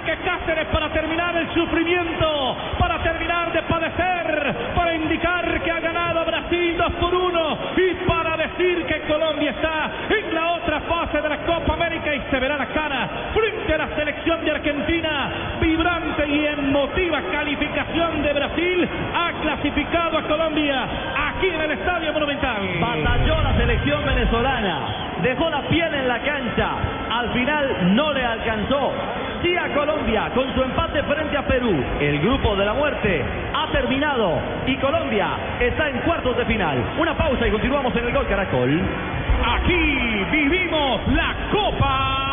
Cáceres para terminar el sufrimiento, para terminar de padecer, para indicar que ha ganado Brasil 2 por 1 y para decir que Colombia está en la otra fase de la Copa América y se verá la cara frente a la selección de Argentina, vibrante y emotiva calificación de Brasil, ha clasificado a Colombia aquí en el Estadio Monumental. Batalló la selección venezolana, dejó la piel en la cancha, al final no le alcanzó. Sí a Colombia con su empate frente a Perú. El grupo de la muerte ha terminado y Colombia está en cuartos de final. Una pausa y continuamos en el Gol Caracol. Aquí vivimos la Copa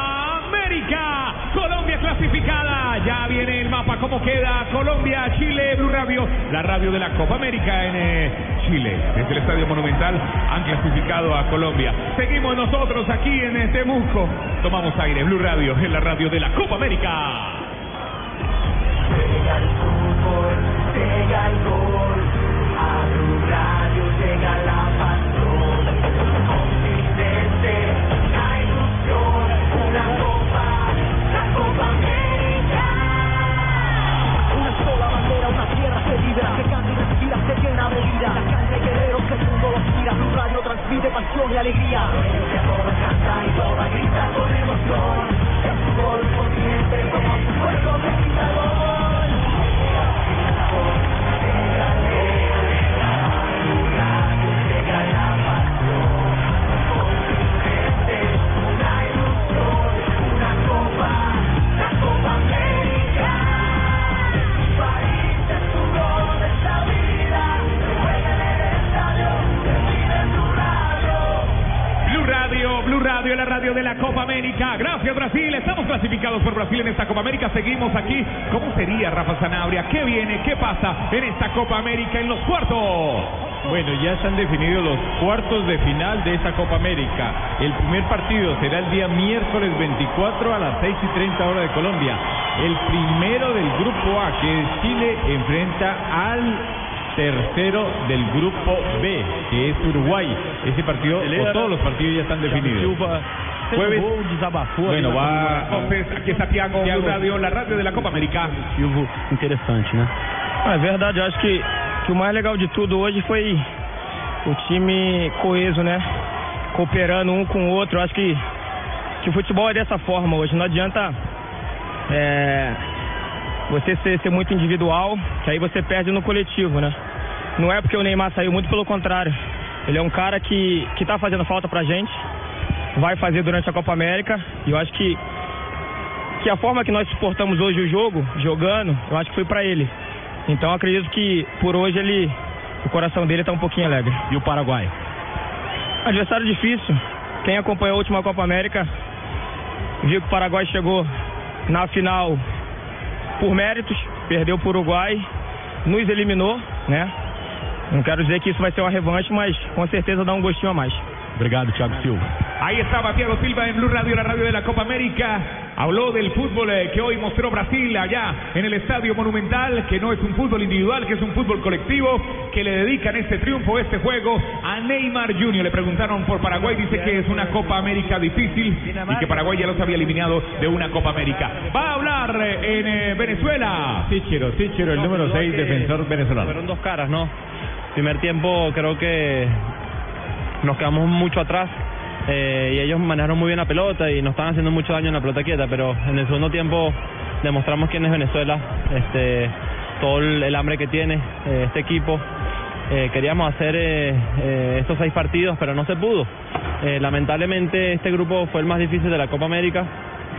América. Colombia clasificada. Ya viene el mapa. ¿Cómo queda? Colombia, Chile, Blue Radio. La radio de la Copa América en eh, Chile. Desde el Estadio Monumental han clasificado a Colombia. Seguimos nosotros aquí en eh, Temuco. Tomamos aire. Blue Radio en la radio de la Copa América. El el gol, candidat. América. Seguimos aquí. ¿Cómo sería Rafa Sanabria? ¿Qué viene? ¿Qué pasa en esta Copa América en los cuartos? Bueno, ya se han definido los cuartos de final de esta Copa América. El primer partido será el día miércoles 24 a las 6 y 30 hora de Colombia. El primero del grupo A, que es Chile, enfrenta al tercero del grupo B, que es Uruguay. Ese partido, o todos los partidos ya están definidos. Jueves. Bueno, va. Entonces, aquí está Tiago, Blue Radio, la radio de la Copa América. interessante, né? Ah, É verdade, eu acho que, que o mais legal de tudo hoje foi o time coeso, né? Cooperando um com o outro. Eu acho que, que o futebol é dessa forma hoje. Não adianta é, você ser, ser muito individual, que aí você perde no coletivo, né? Não é porque o Neymar saiu, muito pelo contrário. Ele é um cara que, que tá fazendo falta pra gente, vai fazer durante a Copa América, e eu acho que que a forma que nós suportamos hoje o jogo, jogando, eu acho que foi pra ele. Então acredito que por hoje ele, o coração dele tá um pouquinho alegre. E o Paraguai? Adversário difícil. Quem acompanhou a última Copa América viu que o Paraguai chegou na final por méritos, perdeu para o Uruguai, nos eliminou, né? Não quero dizer que isso vai ser uma revanche, mas com certeza dá um gostinho a mais. Obrigado, Thiago Silva. Ahí estaba Thiago Silva en Blue Radio, la radio de la Copa América. Habló del fútbol eh, que hoy mostró Brasil allá en el Estadio Monumental, que no es un fútbol individual, que es un fútbol colectivo, que le dedican este triunfo, este juego a Neymar Jr. Le preguntaron por Paraguay, dice que es una Copa América difícil y que Paraguay ya los había eliminado de una Copa América. Va a hablar eh, en eh, Venezuela. Tichero, Tichero, el número 6, defensor venezolano. Fueron dos caras, ¿no? Primer tiempo creo que nos quedamos mucho atrás eh, y ellos manejaron muy bien la pelota y nos estaban haciendo mucho daño en la pelota quieta, pero en el segundo tiempo demostramos quién es Venezuela, este, todo el, hambre que tiene eh, este equipo. Eh, queríamos hacer eh, estos seis partidos, pero no se pudo. Lamentablemente este grupo fue el más difícil de la Copa América.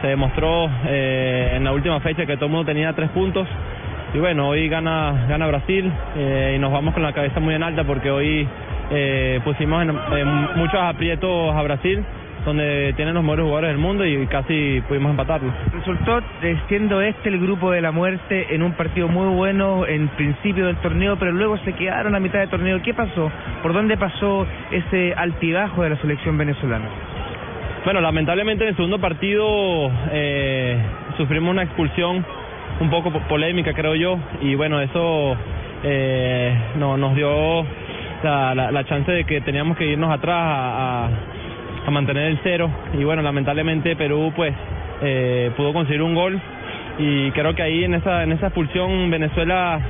Se demostró en la última fecha que todo el mundo tenía tres puntos. Y bueno, hoy gana, gana Brasil y nos vamos con la cabeza muy en alta porque hoy eh, pusimos en, en muchos aprietos a Brasil, donde tienen los mejores jugadores del mundo y casi pudimos empatarlo. Resultó siendo este el grupo de la muerte en un partido muy bueno en principio del torneo, pero luego se quedaron a mitad del torneo. ¿Qué pasó? ¿Por dónde pasó ese altibajo de la selección venezolana? Bueno, lamentablemente en el segundo partido eh, sufrimos una expulsión un poco po- polémica, creo yo, y bueno, eso eh, no, nos dio la, la, chance de que teníamos que irnos atrás a, a- mantener el cero, y bueno, lamentablemente Perú pues eh, pudo conseguir un gol. Y creo que ahí en esa, en esa expulsión Venezuela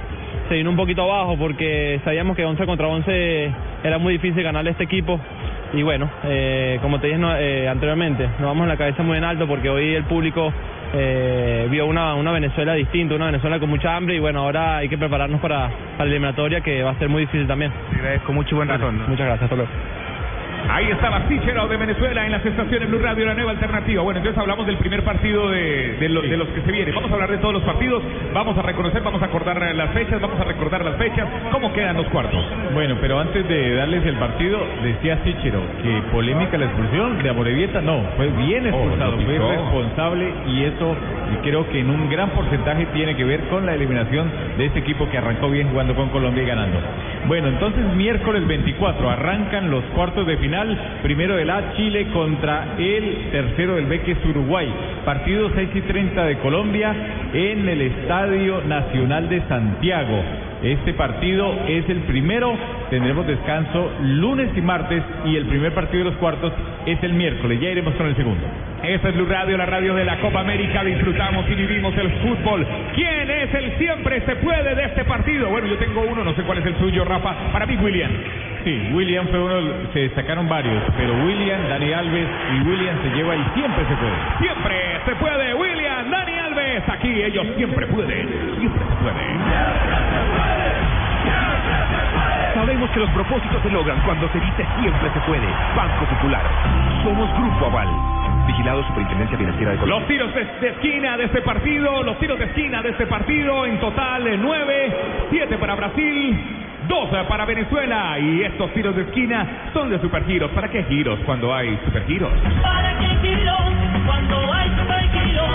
se vino un poquito abajo porque sabíamos que 11 contra 11 era muy difícil ganarle a este equipo. Y bueno, eh, como te dije no, eh, anteriormente, nos vamos en la cabeza muy en alto porque hoy el público eh, vio una, una Venezuela distinta, una Venezuela con mucha hambre y bueno, ahora hay que prepararnos para, para la eliminatoria que va a ser muy difícil también. Agradezco mucho y buen retorno. Muchas gracias, hasta luego. Ahí estaba Sichero de Venezuela en las estaciones Blue Radio, la nueva alternativa. Bueno, entonces hablamos del primer partido de, de, lo- de los que se vienen. Vamos a hablar de todos los partidos, vamos a reconocer, vamos a acordar las fechas, vamos a recordar las fechas, cómo quedan los cuartos. Bueno, pero antes de darles el partido, decía Sichero que polémica la expulsión de Amorevieta. No, fue bien expulsado, lo fue responsable y eso y creo que en un gran porcentaje tiene que ver con la eliminación de este equipo que arrancó bien jugando con Colombia y ganando. Bueno, entonces miércoles 24 arrancan los cuartos de final. Primero del A, Chile contra el tercero del B, que es Uruguay. Partido 6 y 30 de Colombia en el Estadio Nacional de Santiago. Este partido es el primero, tendremos descanso lunes y martes y el primer partido de los cuartos es el miércoles. Ya iremos con el segundo. Esta es Blue Radio, la radio de la Copa América. Disfrutamos y vivimos el fútbol. ¿Quién es el siempre se puede de este partido? Bueno, yo tengo uno, no sé cuál es el suyo, Rafa. Para mí, William. Sí, William fue uno, se destacaron varios, pero William, Dani Alves y William se lleva y siempre se puede. Siempre se puede, William, Dani Alves. Aquí ellos siempre pueden, siempre se puede. Sabemos que los propósitos se logran cuando se dice siempre se puede. Banco Popular. Somos Grupo Aval. Vigilado Superintendencia Financiera de Colombia. Los tiros de, de esquina de este partido, los tiros de esquina de este partido, en total nueve, siete para Brasil, dos para Venezuela. Y estos tiros de esquina son de supergiros. ¿Para qué giros cuando hay supergiros? ¿Para qué giros cuando hay supergiros?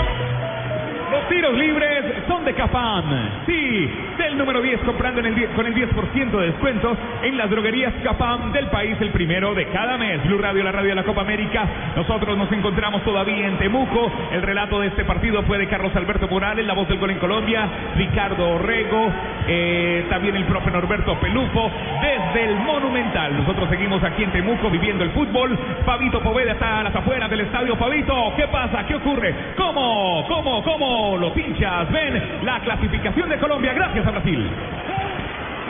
Los tiros libres son de Capam. Sí, del número 10 comprando en el 10 con el 10% de descuento en las droguerías Capam del país el primero de cada mes. Blue Radio, la radio de la Copa América. Nosotros nos encontramos todavía en Temuco. El relato de este partido fue de Carlos Alberto Morales, la voz del gol en Colombia, Ricardo Orrego, eh, también el profe Norberto Pelupo, desde el Monumental. Nosotros seguimos aquí en Temuco viviendo el fútbol. Fabito Poveda está a las afueras del estadio. Fabito, ¿qué pasa? ¿Qué ocurre? ¿Cómo? ¿Cómo? ¿Cómo los hinchas ven la clasificación de Colombia gracias Brasil?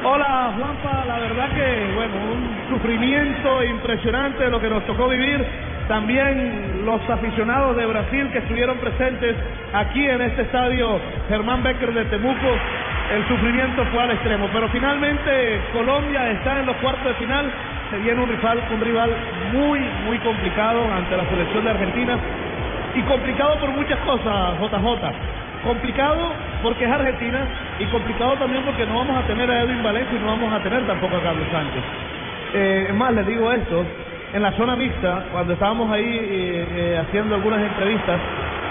Hola Juanpa, la verdad que bueno, un sufrimiento impresionante lo que nos tocó vivir. También los aficionados de Brasil que estuvieron presentes aquí en este estadio Germán Becker de Temuco, el sufrimiento fue al extremo. Pero finalmente Colombia está en los cuartos de final. Se viene un rival, un rival muy, muy complicado ante la selección de Argentina. Y complicado por muchas cosas, JJ. Complicado porque es Argentina y complicado también porque no vamos a tener a Edwin Valencia y no vamos a tener tampoco a Carlos Sánchez. Eh, es más, les digo esto, en la zona mixta, cuando estábamos ahí eh, eh, haciendo algunas entrevistas,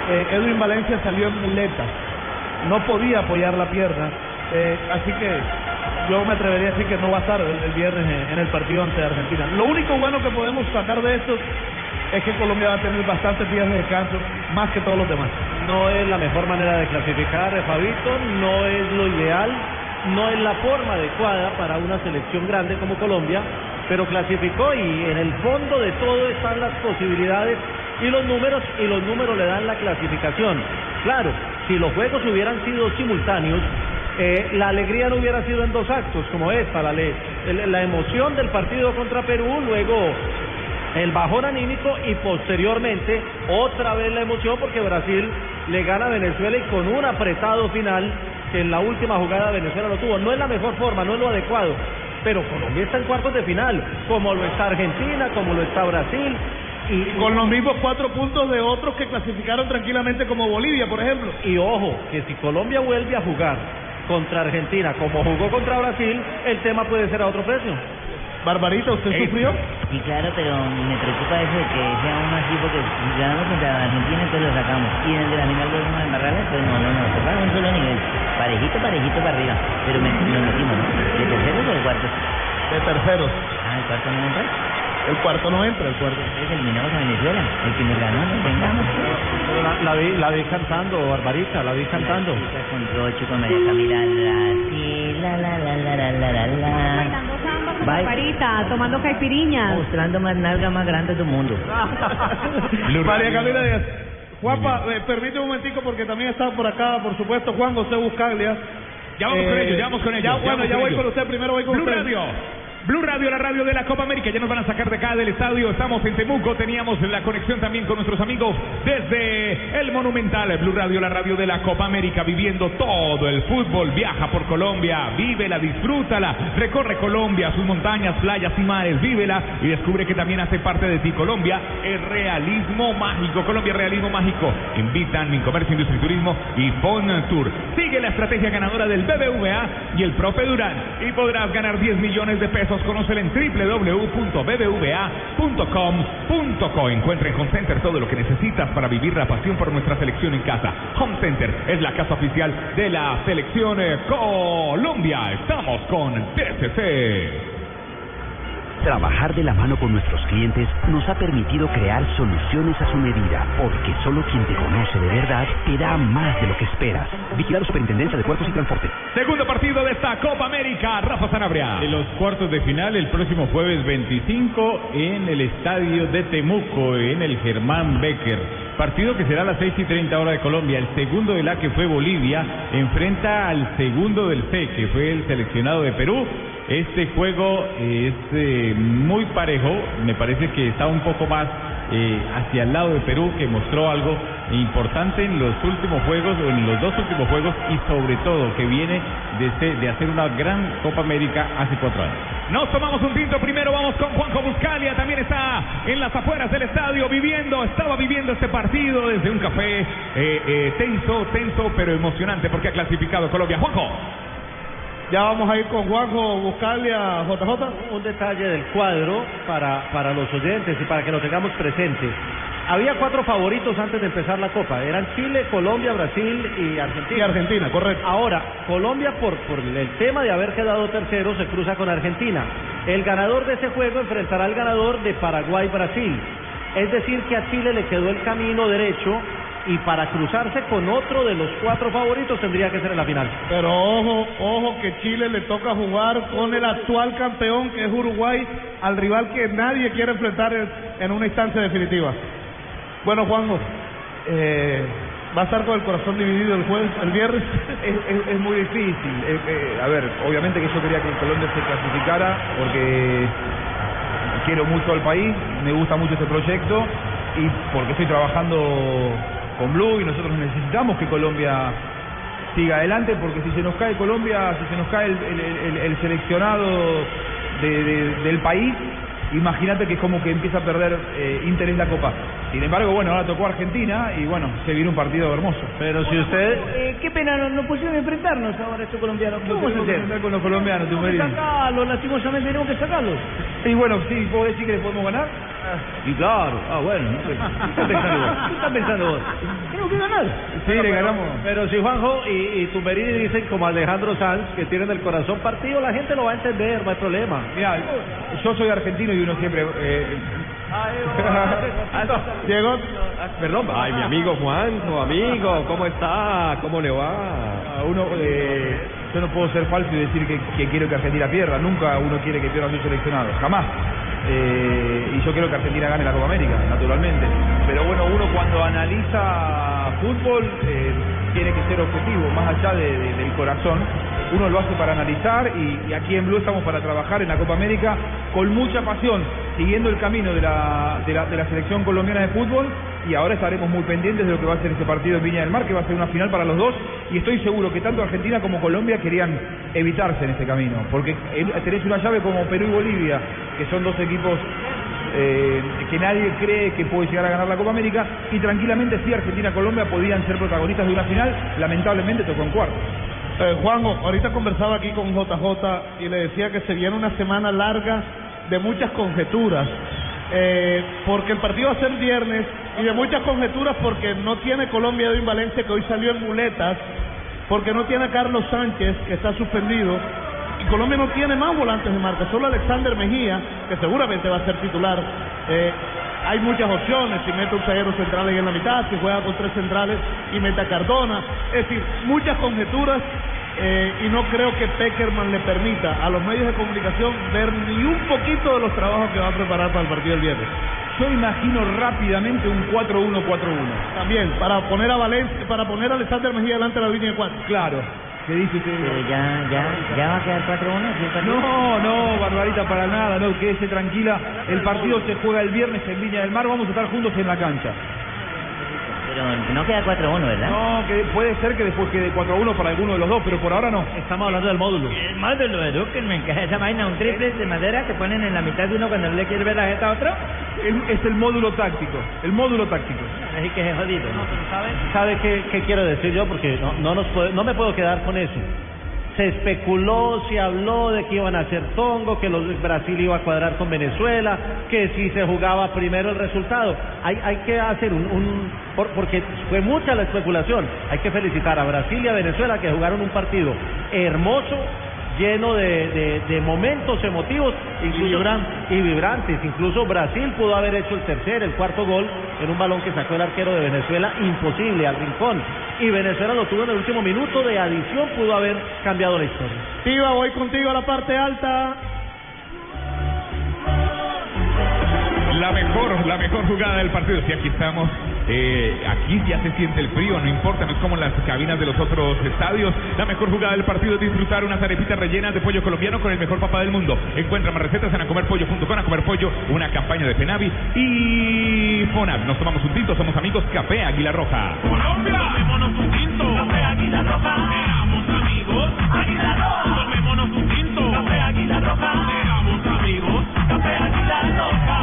eh, Edwin Valencia salió en muleta, no podía apoyar la pierna, eh, así que yo me atrevería a decir que no va a estar el, viernes en, en el partido ante Argentina. Lo único bueno que podemos sacar de esto es que Colombia va a tener bastantes días de descanso, más que todos los demás. No es la mejor manera de clasificar, eh, Fabito, no es lo ideal, no es la forma adecuada para una selección grande como Colombia, pero clasificó y en el fondo de todo están las posibilidades y los números y los números le dan la clasificación. Claro, si los juegos hubieran sido simultáneos, eh, la alegría no hubiera sido en dos actos como esta, la, la emoción del partido contra Perú, luego el bajón anímico y posteriormente otra vez la emoción porque Brasil le gana Venezuela y con un apretado final que en la última jugada Venezuela lo tuvo. No es la mejor forma, no es lo adecuado, pero Colombia está en cuartos de final, como lo está Argentina, como lo está Brasil. Y, Con los mismos cuatro puntos de otros que clasificaron tranquilamente como Bolivia, por ejemplo. y ojo, que si Colombia vuelve a jugar contra Argentina como jugó contra Brasil, el tema puede ser a otro precio. Barbarita, ¿usted sufrió? Sí, claro, pero me preocupa eso de que sea uno así porque si ganamos contra Argentina entonces lo sacamos. Y en el de la final volvemos a pues no, no, no, toca un solo nivel. Parejito, parejito para arriba. Pero me, nos metimos, ¿no? ¿De terceros o de cuartos? De terceros. Ah, ¿el cuarto no entra? El cuarto no entra, el cuarto. Entonces eliminamos a Venezuela. El que nos ganó, nos vengamos. La, la vi, la vi cantando, Barbarita, la vi cantando. Con Rocho, con María Camila, la, la, la, la, la, la, la, la, con Barbarita, tomando caipiriñas. Mostrando más nalga más grande del mundo. María Camila Díaz, Juanpa, eh, permite un momentico porque también está por acá, por supuesto, Juan José Buscaglia. Ya vamos con Eh, ellos, ya vamos con ellos. Ya, ya bueno, ya con voy ellos. con usted, primero voy con Blue usted. Radio. Blue Radio, la radio de la Copa América. Ya nos van a sacar de acá del estadio. Estamos en Temuco. Teníamos la conexión también con nuestros amigos desde el Monumental. Blue Radio, la radio de la Copa América. Viviendo todo el fútbol. Viaja por Colombia. Vívela, disfrútala. Recorre Colombia, sus montañas, playas y mares. Vívela y descubre que también hace parte de ti Colombia. El realismo mágico. Colombia, realismo mágico. Invitan Mincomercio, Industria y Turismo y Fon Tour. Sigue la estrategia ganadora del BBVA y el Profe Durán. Y podrás ganar 10 millones de pesos. Conócelo en www.bbva.com.co. Encuentra en Home Center todo lo que necesitas para vivir la pasión por nuestra selección en casa. Home Center es la casa oficial de la selección eh, Colombia. Estamos con TCC. Trabajar de la mano con nuestros clientes nos ha permitido crear soluciones a su medida, porque solo quien te conoce de verdad te da más de lo que esperas. Vigilado Superintendencia de Puertos y Transporte. Segundo partido de esta Copa América. Rafa Sanabria. En los cuartos de final, el próximo jueves 25 en el estadio de Temuco, en el Germán Becker. Partido que será a las 6 y 30 hora de Colombia. El segundo de la que fue Bolivia enfrenta al segundo del C, que fue el seleccionado de Perú. Este juego es eh, muy parejo, me parece que está un poco más eh, hacia el lado de Perú, que mostró algo importante en los últimos juegos, en los dos últimos juegos, y sobre todo que viene de, se- de hacer una gran Copa América hace cuatro años. Nos tomamos un tinto. Primero vamos con Juanjo Buscalia. También está en las afueras del estadio viviendo, estaba viviendo este partido desde un café eh, eh, tenso, tenso, pero emocionante porque ha clasificado Colombia. Juanjo. Ya vamos a ir con Juanjo Buscalia, JJ. Un detalle del cuadro para, para los oyentes y para que lo tengamos presente. Había cuatro favoritos antes de empezar la Copa. Eran Chile, Colombia, Brasil y Argentina. Y Argentina, correcto. Ahora, Colombia, por, por el tema de haber quedado tercero, se cruza con Argentina. El ganador de ese juego enfrentará al ganador de Paraguay-Brasil. Es decir, que a Chile le quedó el camino derecho y para cruzarse con otro de los cuatro favoritos tendría que ser en la final. Pero ojo, ojo que Chile le toca jugar con el actual campeón que es Uruguay, al rival que nadie quiere enfrentar en, una instancia definitiva. Bueno, Juanjo, eh, ¿va a estar con el corazón dividido el jueves, el viernes? Es, es- es muy difícil. Eh, eh, a ver, obviamente que yo quería que Colombia se clasificara porque quiero mucho al país, me gusta mucho este proyecto y porque estoy trabajando con Blue y nosotros necesitamos que Colombia siga adelante porque si se nos cae Colombia, si se nos cae el, el- el- el seleccionado de- de- del país, imagínate que es como que empieza a perder eh, interés la Copa. Sin embargo, bueno, ahora tocó Argentina y bueno, se viene un partido hermoso. Pero si usted... Eh, qué pena, no, no pusieron enfrentarnos ahora estos colombianos. ¿Qué vamos a tenemos que hacer? enfrentar con los colombianos, Tenemos que sacarlos, lastimosamente tenemos que sacarlos. Y bueno, sí, ¿puedo decir que le podemos ganar? Y claro, ah bueno, no sé. ¿qué estás pensando vos? ¿Qué estás pensando vos? Tenemos que ganar. Sí, le ganamos. Pero si Juanjo y, y Tumberini dicen como Alejandro Sanz que tienen el corazón partido, la gente lo va a entender, no hay problema. Mira, yo soy argentino y uno siempre... eh, Llegó. Perdón. Ay, mi amigo Juanjo, amigo, ¿cómo está? ¿Cómo le va? a uno, eh, yo no puedo ser falso y decir que, que quiero que Argentina pierda. Nunca uno quiere que pierda a su seleccionado. Jamás. Eh, y yo quiero que Argentina gane la Copa América, naturalmente. Pero bueno, uno cuando analiza fútbol eh, tiene que ser objetivo, más allá de- de- del corazón. Uno lo hace para analizar y, aquí en Blue estamos para trabajar en la Copa América con mucha pasión, siguiendo el camino de la, selección colombiana de fútbol. Y ahora estaremos muy pendientes de lo que va a ser este partido en Viña del Mar, que va a ser una final para los dos. Y estoy seguro que tanto Argentina como Colombia querían evitarse en ese camino, porque tenés una llave como Perú y Bolivia, que son dos equipos eh, que nadie cree que puede llegar a ganar la Copa América y tranquilamente sí Argentina-Colombia podían ser protagonistas de una final, lamentablemente tocó en cuartos. Eh, Juanjo, ahorita conversaba aquí con JJ y le decía que se viene una semana larga de muchas conjeturas. eh, porque el partido va a ser viernes y de muchas conjeturas porque no tiene Colombia Edwin Valencia que hoy salió en muletas, porque no tiene a Carlos Sánchez que está suspendido y Colombia no tiene más volantes de marca, solo Alexander Mejía que seguramente va a ser titular. Eh, hay muchas opciones, si mete un zaguero central ahí en la mitad, si juega con tres centrales y mete a Cardona, es decir, muchas conjeturas eh, y no creo que Peckerman le permita a los medios de comunicación ver ni un poquito de los trabajos que va a preparar para el partido del viernes. yo imagino rápidamente un 4-1-4-1. También, para poner a Valencia, para poner a Alexander Mejía delante de la línea de cuatro. Claro. ¿Qué dice usted? Pero ya, ya, ya va a quedar 4-1. ¿sí, el partido? No, no, Barbarita, para nada, no, quédese tranquila. El partido se juega el viernes en Viña del Mar, vamos a estar juntos en la cancha. Pero no queda 4-1, ¿verdad? No, que puede ser que después quede 4-1 para alguno de los dos, pero por ahora no. Estamos hablando del módulo. El módulo, eduquen, me encaja esa vaina, un triple de madera que ponen en la mitad de uno cuando no le quiere ver la jeta a otro. El- es el módulo táctico, el módulo táctico. Así que es jodido. ¿Sabe qué, qué quiero decir yo? Porque no, no, nos puede- no me puedo quedar con eso. Se especuló, se habló de que iban a hacer tongo, que los, Brasil iba a cuadrar con Venezuela, que si se jugaba primero el resultado. Hay, hay que hacer un, un- por- porque fue mucha la especulación. Hay que felicitar a Brasil y a Venezuela que jugaron un partido hermoso, lleno de, de- de momentos emotivos incluso- y vibrantes. Incluso Brasil pudo haber hecho el tercer, el cuarto gol en un balón que sacó el arquero de Venezuela, imposible, al rincón. Y Venezuela lo tuvo en el último minuto de adición, pudo haber cambiado la historia. Tiva, voy contigo a la parte alta. La mejor, la mejor jugada del partido. Sí, aquí estamos. Eh, aquí ya se siente el frío, no importa, no es como en las cabinas de los otros estadios. La mejor jugada del partido es disfrutar unas arepitas rellenas de pollo colombiano con el mejor papá del mundo. Encuentra más recetas en acomerpollo.com, a comer pollo, una campaña de Penavi y Fonab. Nos tomamos un tinto, somos amigos Café Águila Roja. Colombia, tomémonos un tinto. Café Águila Roja. Seamos amigos. Águila Roja. Tomémonos un tinto. Café Águila Roja. Seamos amigos. Café Águila Roja.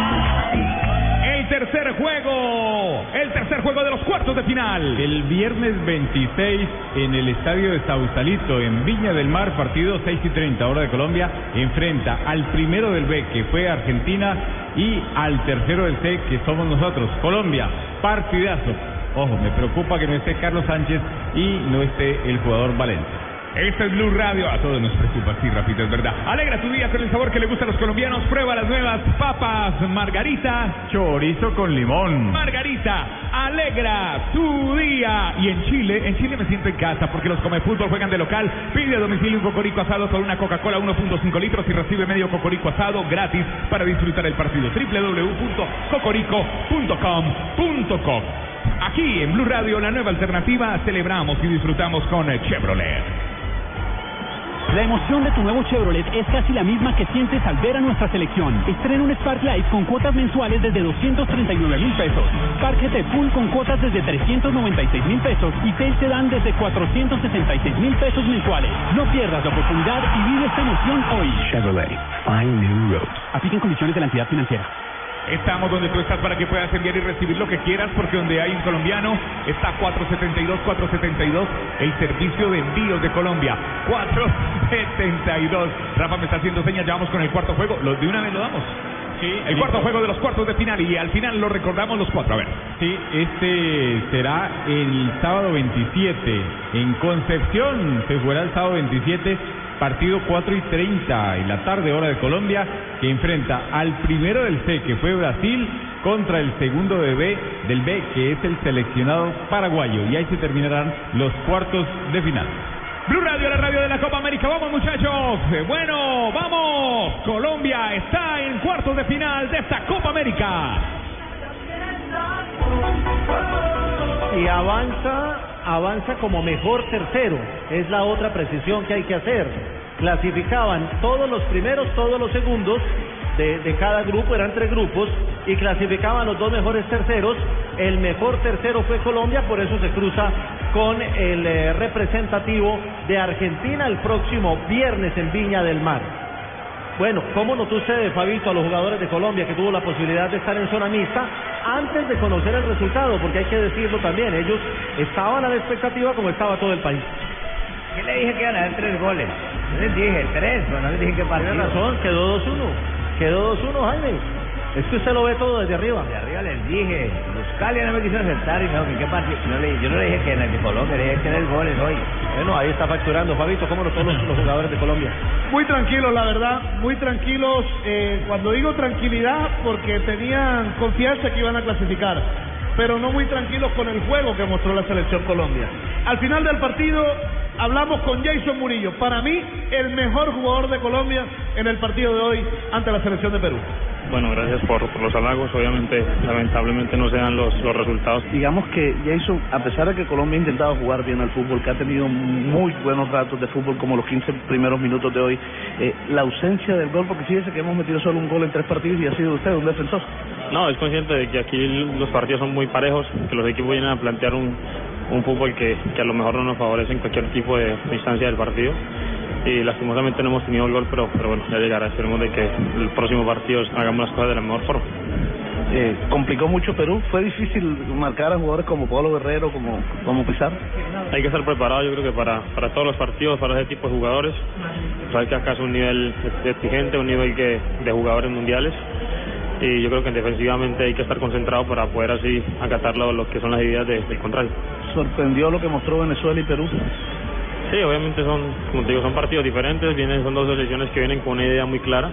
Tercer juego, el tercer juego de los cuartos de final. El viernes 26 en el estadio de Sausalito, en Viña del Mar, partido 6 y 30, hora de Colombia, enfrenta al primero del B, que fue Argentina, y al tercero del C, que somos nosotros, Colombia. Partidazo. Ojo, me preocupa que no esté Carlos Sánchez y no esté el jugador Valencia. Este es Blue Radio. A todos nos preocupa, sí, Rafita, es verdad. Alegra tu día con el sabor que le gusta a los colombianos. Prueba las nuevas papas Margarita. Chorizo con limón. Margarita, alegra tu día. Y en Chile, en Chile me siento en casa porque los come fútbol juegan de local. Pide a domicilio un cocorico asado con una Coca-Cola 1.5 litros y recibe medio cocorico asado gratis para disfrutar el partido. www.cocorico.com.co Aquí en Blue Radio, la nueva alternativa, celebramos y disfrutamos con Chevrolet. La emoción de tu nuevo Chevrolet es casi la misma que sientes al ver a nuestra selección. Estrena un Spark Life con cuotas mensuales desde 239 mil pesos. Spark GT Full con cuotas desde 396 mil pesos y Tail Sedan desde 466 mil pesos mensuales. No pierdas la oportunidad y vive esta emoción hoy. Chevrolet, find new roads. Apliquen condiciones de la entidad financiera. Estamos donde tú estás para que puedas enviar y recibir lo que quieras, porque donde hay un colombiano está 472, 472, el servicio de envíos de Colombia. 472. Rafa me está haciendo señas, ya vamos con el cuarto juego. ¿Los de una vez lo damos? Sí. El cuarto juego de los cuartos de final y al final lo recordamos los cuatro. A ver. Sí, este será el sábado 27 en Concepción. Se jugará el sábado 27, partido 4 y 30 en la tarde, hora de Colombia, que enfrenta al primero del C, que fue Brasil, contra el segundo de B, del B, que es el seleccionado paraguayo. Y ahí se terminarán los cuartos de final. Blue Radio, la radio de la Copa América. Vamos, muchachos. Eh, Bueno, vamos. Colombia está en cuartos de final de esta Copa América. y avanza, avanza como mejor tercero. Es la otra precisión que hay que hacer. Clasificaban todos los primeros, todos los segundos de, cada grupo, eran tres grupos, y clasificaban los dos mejores terceros. El mejor tercero fue Colombia, por eso se cruza con el eh, representativo de Argentina el próximo viernes en Viña del Mar. Bueno, ¿cómo notó usted, Fabito, a los jugadores de Colombia que tuvo la posibilidad de estar en zona mixta antes de conocer el resultado? Porque hay que decirlo también, ellos estaban a la expectativa como estaba todo el país. ¿Qué le dije que iban a dar tres goles? Yo les dije tres, pero no les dije qué partido. Tiene razón, quedó 2-1. Quedó 2-1, Jaime. Es que usted lo ve todo desde arriba. De arriba les dije, Buscalia no me quiso aceptar y me dijo que qué partido. No le- yo no le dije que en el de Colombia, le dije que tres goles hoy. Bueno, ahí está facturando, Fabito, ¿cómo notó los, los jugadores de Colombia? Muy tranquilos, la verdad, muy tranquilos. eh, cuando digo tranquilidad, porque tenían confianza que iban a clasificar, pero no muy tranquilos con el juego que mostró la selección Colombia. Al final del partido hablamos con Jason Murillo, para mí el mejor jugador de Colombia en el partido de hoy ante la selección de Perú. Bueno, gracias por, por los halagos. Obviamente, lamentablemente no se dan los, los resultados. Digamos que Jason, a pesar de que Colombia ha intentado jugar bien al fútbol, que ha tenido muy buenos ratos de fútbol como los 15 primeros minutos de hoy, eh, la ausencia del gol, porque fíjese que hemos metido solo un gol en tres partidos y ha sido usted un defensor. No, es consciente de que aquí los partidos son muy parejos, que los equipos vienen a plantear un, un fútbol que, que a lo mejor no nos favorece en cualquier tipo de instancia del partido. Y lastimosamente no hemos tenido el gol, pero, pero bueno, ya llegará. Esperemos de que el próximo partido hagamos las cosas de la mejor forma. Eh, complicó mucho Perú, fue difícil marcar a jugadores como Pablo Guerrero, como, como Pizarro. Hay que estar preparado, yo creo que para, para todos los partidos, para ese tipo de jugadores. Sabes que acá es un nivel exigente, un nivel que de jugadores mundiales. Y yo creo que defensivamente hay que estar concentrado para poder así acatar lo, lo que son las ideas de- del contrario. Sorprendió lo que mostró Venezuela y Perú. Sí, obviamente son, como te digo, son partidos diferentes, vienen, son dos selecciones que vienen con una idea muy clara.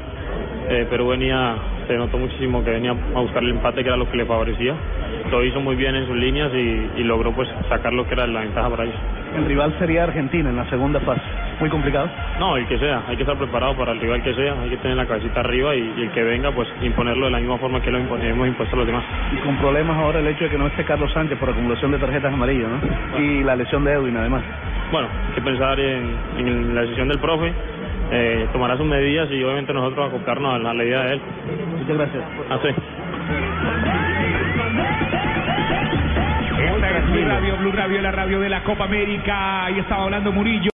Eh, Perú venía, se notó muchísimo que venía a buscar el empate, que era lo que le favorecía. Lo hizo muy bien en sus líneas y, y logró pues sacar lo que era la ventaja para ellos. El rival sería Argentina en la segunda fase. Muy complicado. No, el que sea, hay que estar preparado para el rival que sea, hay que tener la cabecita arriba y, y el que venga, pues imponerlo de la misma forma que lo hemos impuesto a los demás. Y con problemas ahora el hecho de que no esté Carlos Sánchez por acumulación de tarjetas amarillas, ¿no? Y la lesión de Edwin, además. Bueno, hay que pensar en, en la decisión del profe, eh, tomará sus medidas y obviamente nosotros acoplarnos a la, idea de él. Muchas gracias. Así. Esta es Blue Radio, Blue Radio, la radio de la Copa América. Y estaba hablando Murillo.